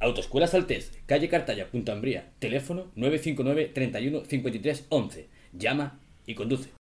Autoescuela Saltés, calle Cartaya, Punta Ambría. Teléfono 959 31 53 11. Llama y conduce.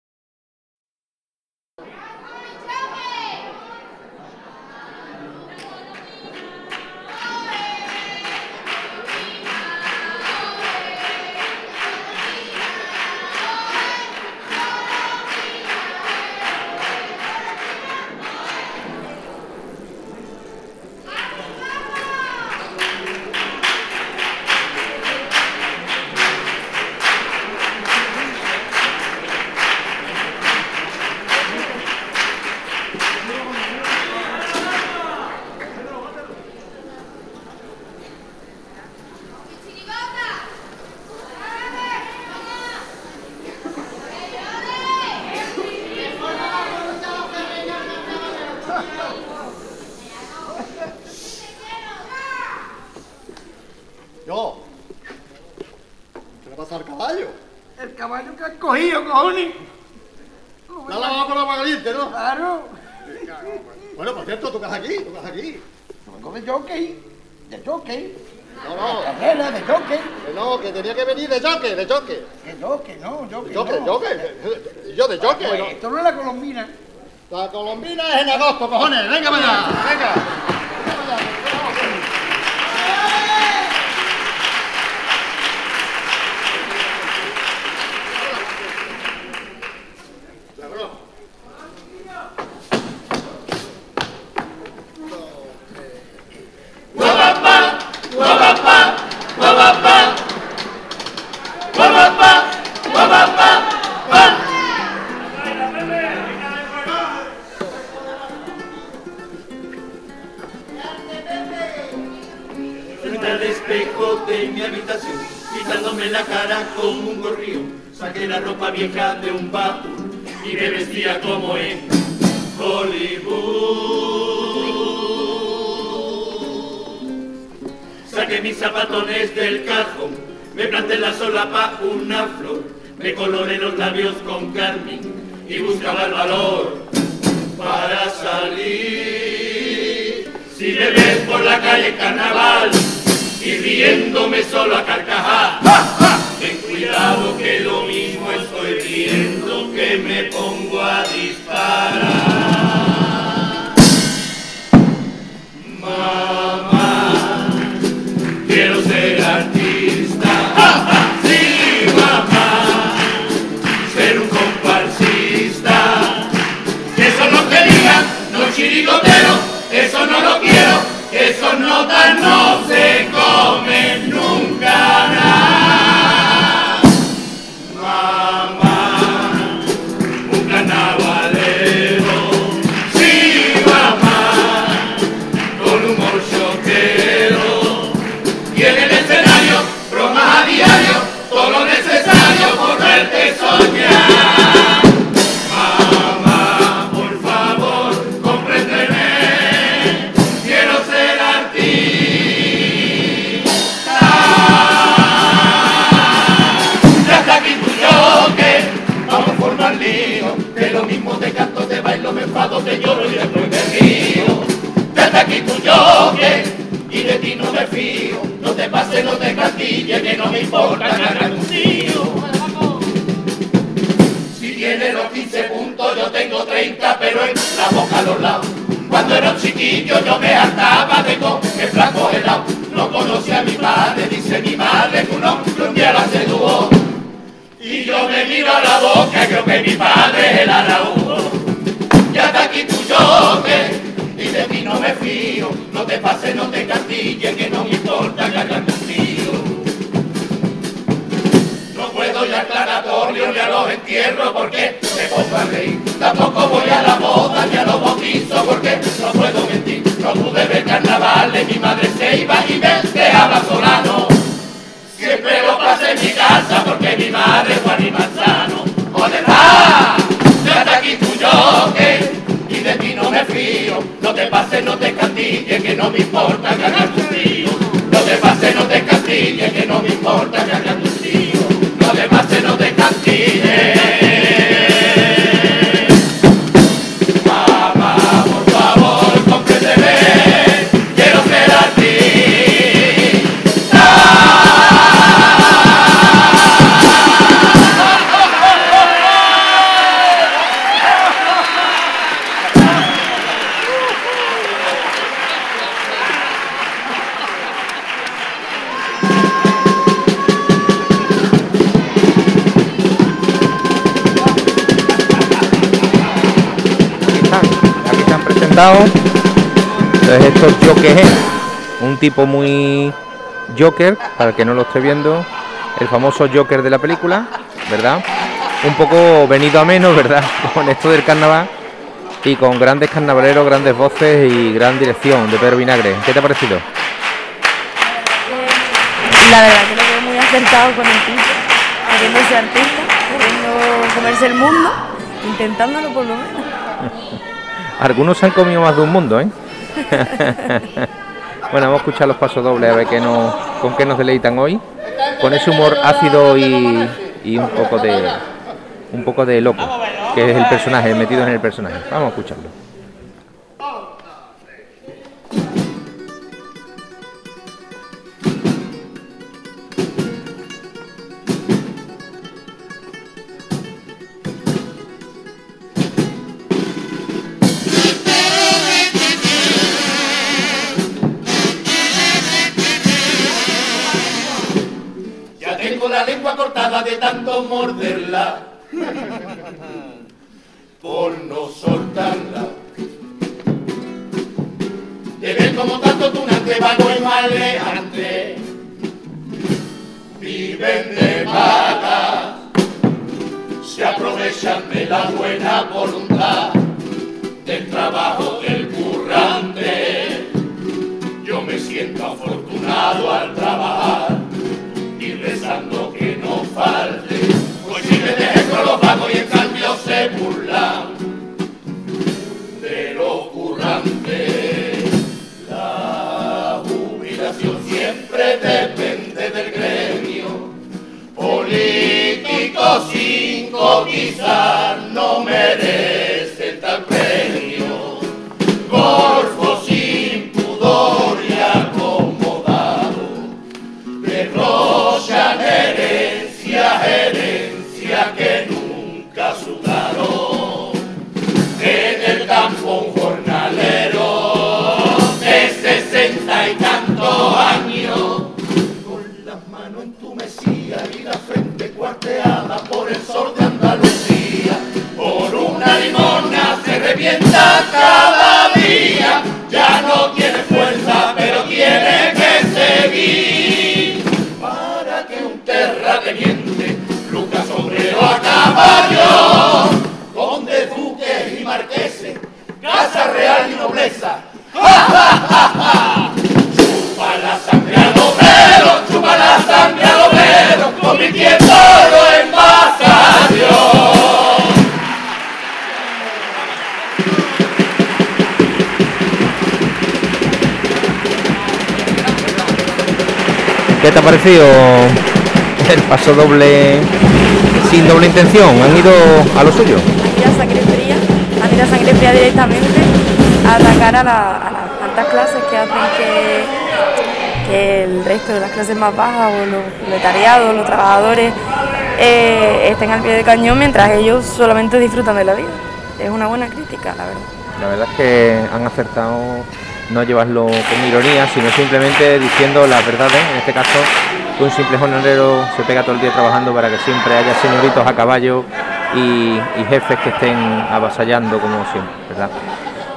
Cogido, cojones. La lavado con agua caliente, ¿no? Claro. Bueno, por cierto, tú estás aquí, tú estás aquí. Vengo de jockey. De jockey. No, no, Carrera, de jockey. que no, que tenía que venir de choque, de choque. De jockey, no, jockey. De choque, no. choque. Yo de choque, Pues ¿no? Esto no es la colombina. La colombina es en agosto, cojones. Venga para allá, venga. Venga calle carnaval y riéndome solo a carcajar, ten cuidado que lo mismo estoy riendo que me pongo a disparar. Porque mi padre el araújo. Ya está aquí tu Joker y de ti no me fío. No te pases, no te castilles, que no me importa cargar contigo. No puedo ir al planatorio ni a los entierros porque me pongo a reír. Tampoco voy a la boda ni a los bautizos porque no puedo mentir. No pude ver carnavales, mi madre se iba y me dejaba solano. No te pases, no te castilles, que no me importa cargar tu tío. No te pases, no te castilles, que no me importa cargar tu tío. Entonces esto es Joker, un tipo muy Joker, para el que no lo esté viendo, el famoso Joker de la película, ¿verdad? Un poco venido a menos, ¿verdad? Con esto del carnaval y con grandes carnavaleros, grandes voces y gran dirección de Pedro Vinagre. ¿Qué te ha parecido? La verdad que lo veo muy acertado con el tipo, queriendo ser artista, queriendo comerse el mundo, intentándolo por lo menos. Algunos han comido más de un mundo, ¿eh? bueno, vamos a escuchar los pasos dobles a ver qué nos, con qué nos deleitan hoy. Con ese humor ácido y, y un poco de un poco de loco, que es el personaje, metido en el personaje. Vamos a escucharlo. Y maleante. Viven de vaga. Se aprovechan de la buena voluntad. Del trabajo del currante. Yo me siento afortunado al trabajar y rezando que no falte. Pues si me dejo los vagos y en cambio se burlan Políticos sin cotizar no merecen tal premio. Golfo sin pudor y acomodado derrochan una limona se revienta cada día, ya no tiene fuerza, pero tiene que seguir. Para que un terrateniente luzca sombrero a caballo, conde, duques y marqueses, casa real y nobleza. ¿Qué te ha parecido el paso doble sin doble intención? ¿Han ido a lo suyo? Han ido a sangre fría, han ido a sangre fría directamente a atacar a, la- a las altas clases que hacen que, que el resto de las clases más bajas o los proletariados, los trabajadores eh, estén al pie del cañón mientras ellos solamente disfrutan de la vida. Es una buena crítica, la verdad. La verdad es que han acertado no llevarlo con ironía, sino simplemente diciendo las verdades. En este caso, un simple jornalero se pega todo el día trabajando para que siempre haya señoritos a caballo y, jefes que estén avasallando como siempre, ¿verdad?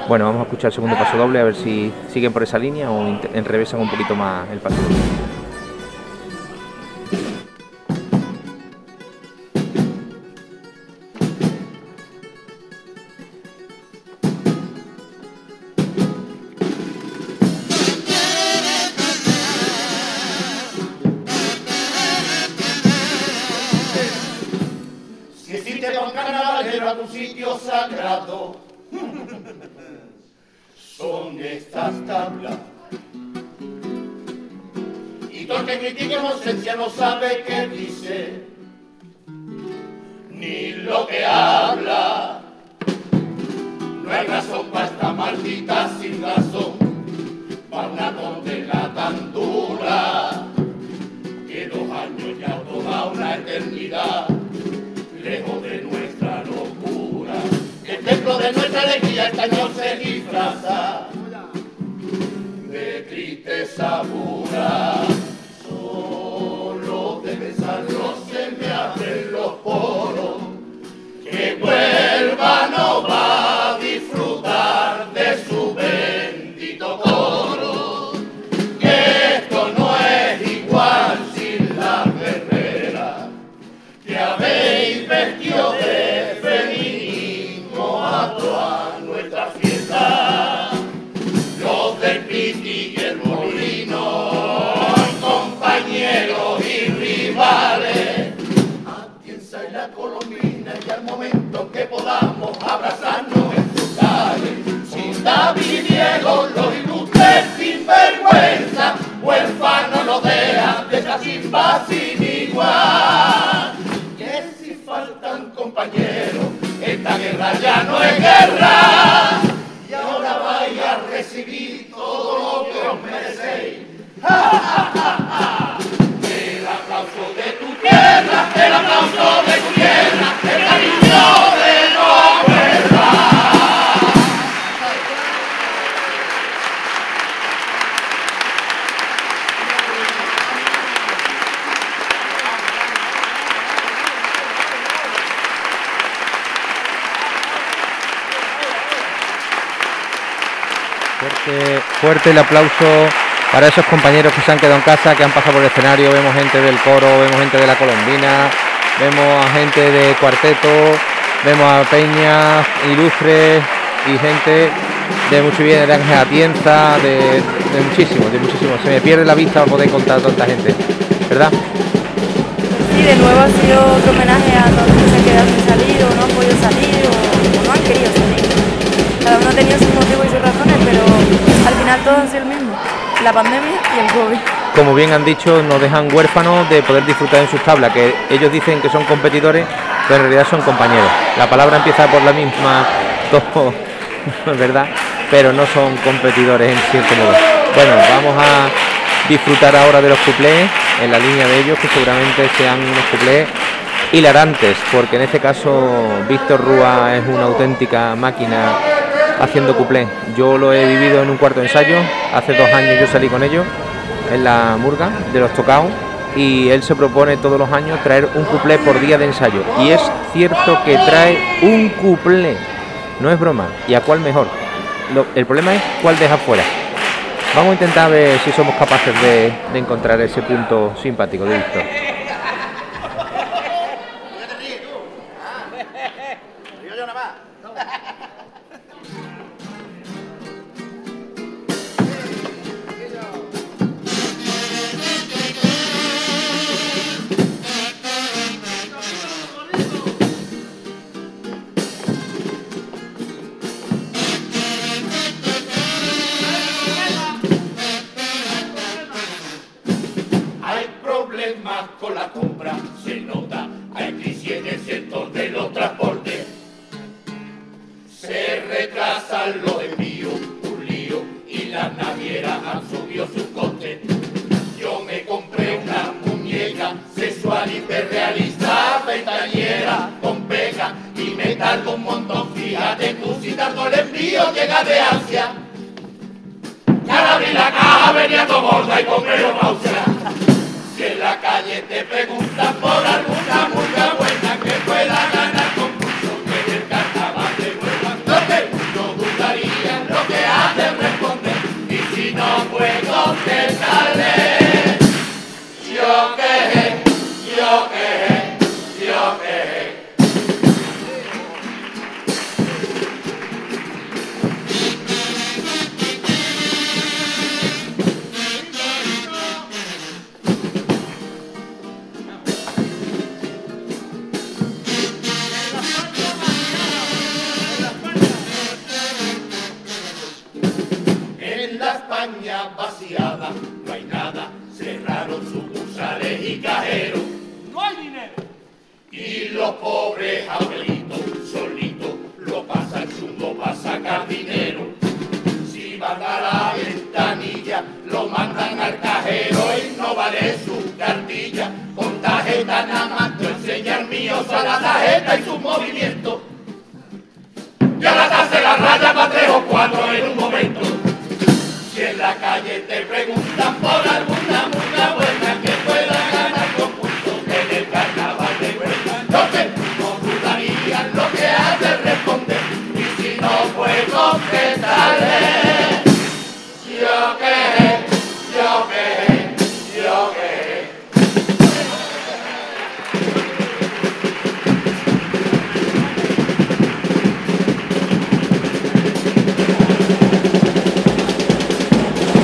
Bueno, vamos a escuchar el segundo paso doble a ver si siguen por esa línea o enrevesan un poquito más el paso doble. Pura. Solo de besarlo se me abren los poros. Que vuelva no va Santo. El aplauso para esos compañeros que se han quedado en casa, que han pasado por el escenario. Vemos gente del coro, vemos gente de la colombina, vemos a gente de cuarteto, vemos a Peña, ilustres y gente de mucho bien, de Ángel Atienza, de, de muchísimos, de muchísimos. Se me pierde la vista poder contar a tanta gente, ¿verdad? Sí, de nuevo ha sido otro homenaje a todos los que se han quedado sin salir o no han podido salir o, o no han querido salir. Cada uno ha tenido sus motivos y sus razones, pero final sido el mismo. La pandemia y el COVID. como bien han dicho, nos dejan huérfanos de poder disfrutar en sus tablas, que ellos dicen que son competidores, pero en realidad son compañeros. La palabra empieza por la misma, todo, ¿verdad? Pero no son competidores en cierto modo. Bueno, vamos a disfrutar ahora de los cuplés, en la línea de ellos, que seguramente sean unos cuplés hilarantes, porque en este caso Víctor Rúa es una auténtica máquina haciendo cuplé. Yo lo he vivido en un cuarto de ensayo, hace dos años yo salí con ellos en la murga de los tocaos y él se propone todos los años traer un cuplé por día de ensayo. Y es cierto que trae un cuplé, no es broma. ¿Y a cuál mejor? El problema es cuál deja fuera. Vamos a intentar ver si somos capaces de, de encontrar ese punto simpático de Víctor. Con la compra, se nota. Hay crisis en el sector de los transportes. Se retrasan los envíos, un lío, y las navieras han subido sus costes. Yo me compré una muñeca sexual hiperrealista, ventañera, con peca, y me tardo un montón. Fíjate tú si tardo el envío, llega de Asia. Al abrir la caja venía todo gorda y compré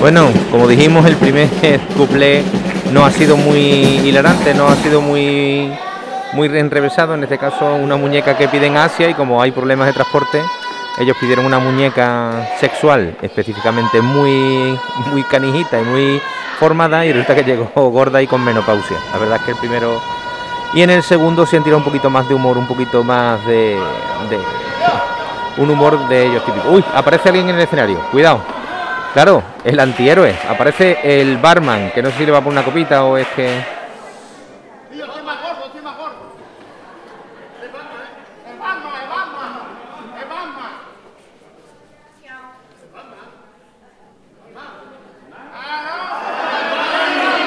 Bueno, como dijimos, el primer cuplé no ha sido muy hilarante, no ha sido muy muy enrevesado, en este caso una muñeca que piden Asia y como hay problemas de transporte, ellos pidieron una muñeca sexual, específicamente muy muy canijita y muy formada y resulta que llegó gorda y con menopausia. La verdad es que el primero y en el segundo se han un poquito más de humor, un poquito más de, de un humor de ellos típico. Uy, aparece alguien en el escenario, cuidado. Claro, el antihéroe. Aparece el barman, que no sé si le va a poner una copita o es que.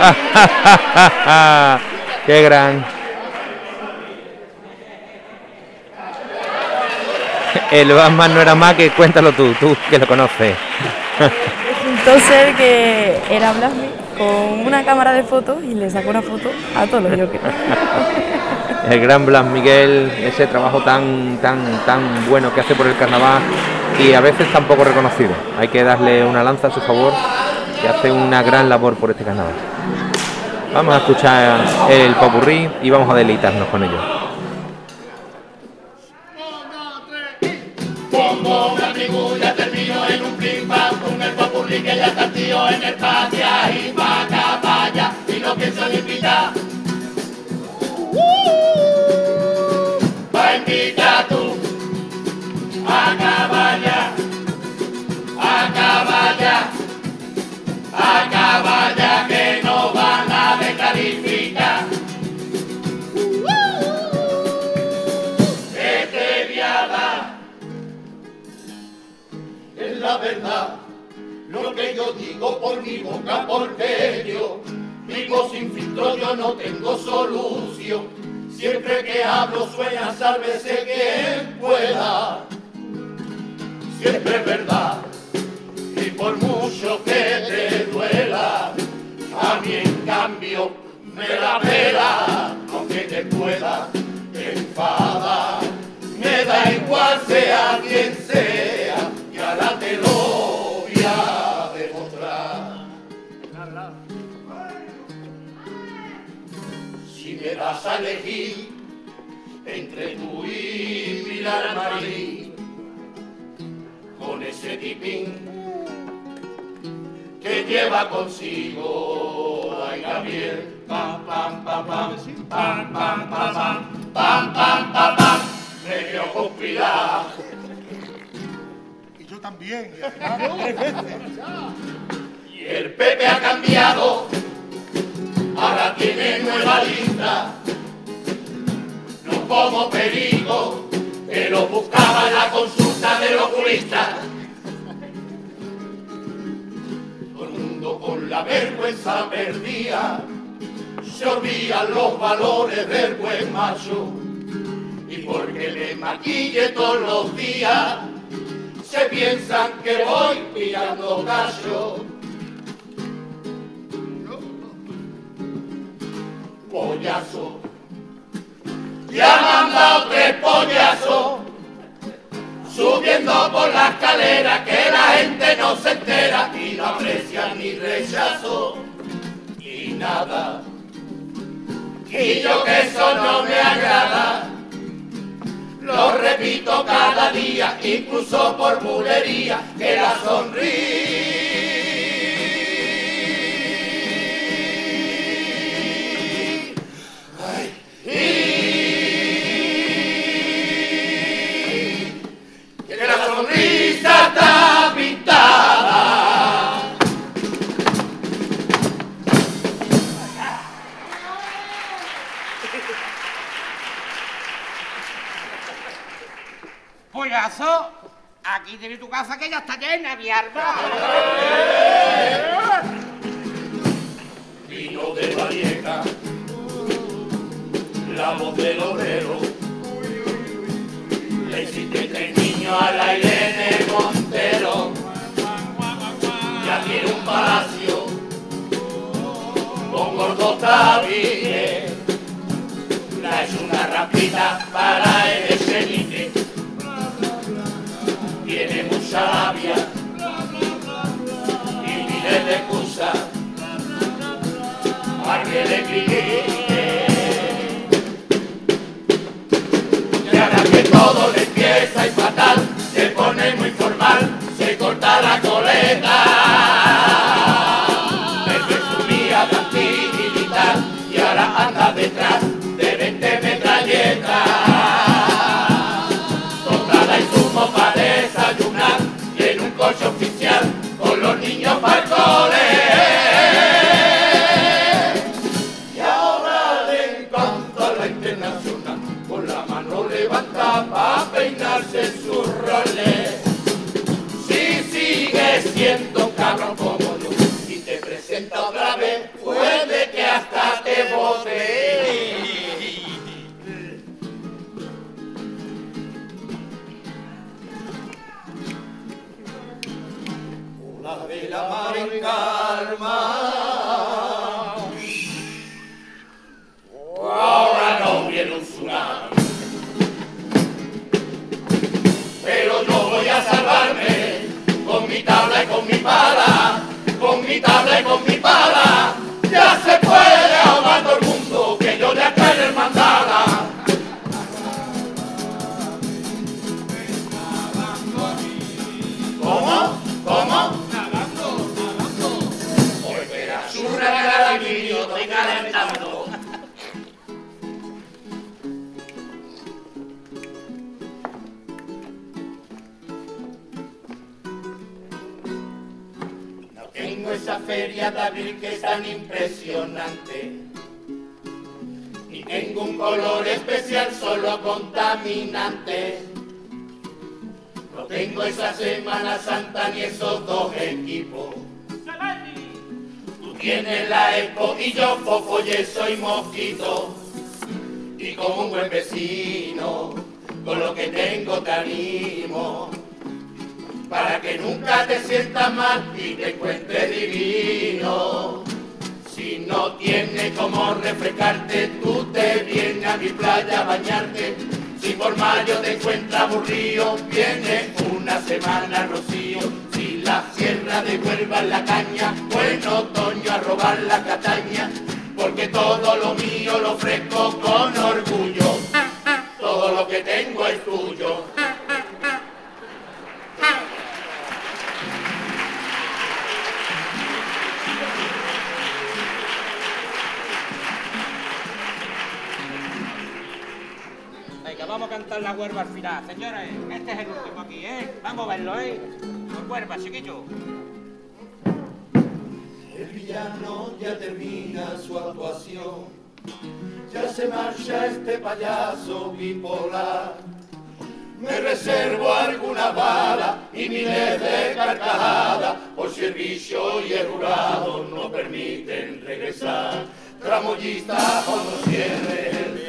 ¡Qué gran! El Batman no era más que cuéntalo tú, tú que lo conoces. Resultó ser que era Blasmi con una cámara de fotos y le sacó una foto a todos los Jokers. El gran Blas Miguel, ese trabajo tan, tan, tan bueno que hace por el carnaval y a veces tan poco reconocido. Hay que darle una lanza a su favor, que hace una gran labor por este carnaval. Vamos a escuchar el popurrí y vamos a deleitarnos con ello. El popurrí que ya está tío en el patio y pa' acá, pa' allá, y no pienso ni invitar. Pa' invitar tú a caballa, a caballa, a caballa que no van a descalificar. Que te voy a dar es la verdad. Lo que yo digo por mi boca, porque yo vivo sin filtro, yo no tengo solución. Siempre que hablo suena, sálvese quien pueda. Siempre es verdad. Y por mucho que te duela, a mí en cambio me la pela, aunque te pueda enfadar. Me da igual sea quien sea, y ahora te lo me das a elegir entre tú y Pilar Marín, con ese tipín que lleva consigo ay Gabriel, pam pam pam pam, pam pam pam pam, pam pam pam pam, me dio con Pilar. Y yo también. y además Tres veces. Y el Pepe ha cambiado, No como perigo, que lo buscaba la consulta del oculista. Todo el mundo con la vergüenza perdida, se olvidan los valores del buen macho. Y porque le maquille todos los días, se piensan que voy pillando gallo. Pollazo. Ya me han dado tres pollazos. Subiendo por la escalera que la gente no se entera y no aprecia ni rechazo. Y nada. Y yo que eso no me agrada. Lo repito cada día, incluso por bulería, que la Aquí tiene tu casa que ya está llena, mi arma. Vino de Valleca, la voz del obrero. Le hiciste tres niños a la Irene Montero. Ya quiere un palacio con gordos tabiques. La es una rampita para el escenite. Y miles de excusas para que le. Y ahora que todo le empieza a ir fatal, se pone muy formal, se corta la y en No tengo esa Semana Santa ni esos dos equipos. Tú tienes la Expo y yo fofo y soy mosquito. Y como un buen vecino, con lo que tengo te animo para que nunca te sientas mal y te encuentres divino. Si no tienes como refrescarte, tú te vienes a mi playa a bañarte. Si por mayo te encuentras aburrido, viene una semana rocío. Si la sierra de Huelva la caña, o en otoño a robar la cataña, porque todo lo mío lo ofrezco con orgullo. Todo lo que tengo es tuyo. La huerva al final. Señores, este es el último aquí, ¿eh? Vamos a verlo, ¿eh? Con huerva, chiquillo. El villano ya termina su actuación, ya se marcha este payaso bipolar. Me reservo alguna bala y miles de carcajadas, por si vicio y el jurado no permiten regresar. Tramoyista cuando cierre el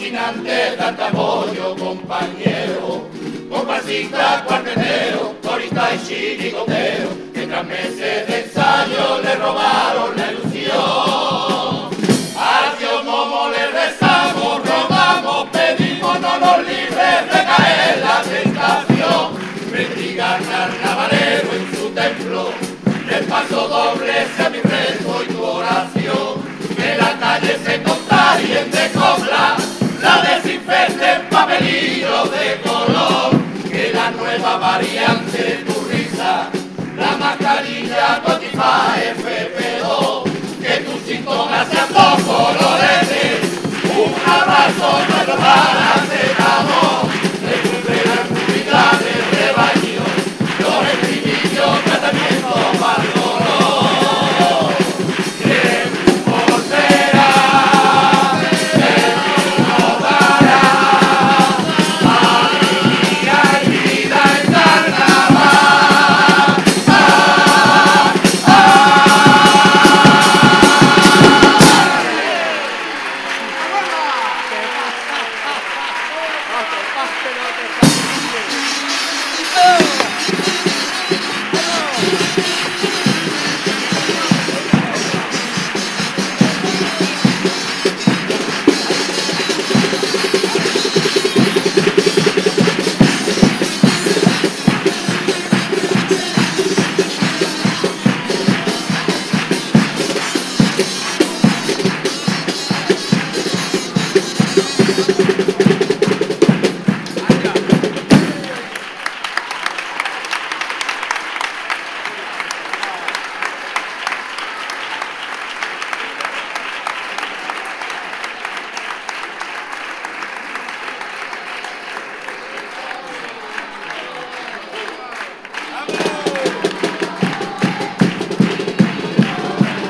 cocinante, tartamoyo, compañero, compasista, cuartetero, corista y chiricotero, que tras meses de ensayo le robaron la ilusión. A Dios Momo le rezamos, rogamos, pedimos, no nos libres de caer la tentación. Bendiga al carnavalero en su templo, el paso doble sea mi rezo y tu oración, que la calle se contagie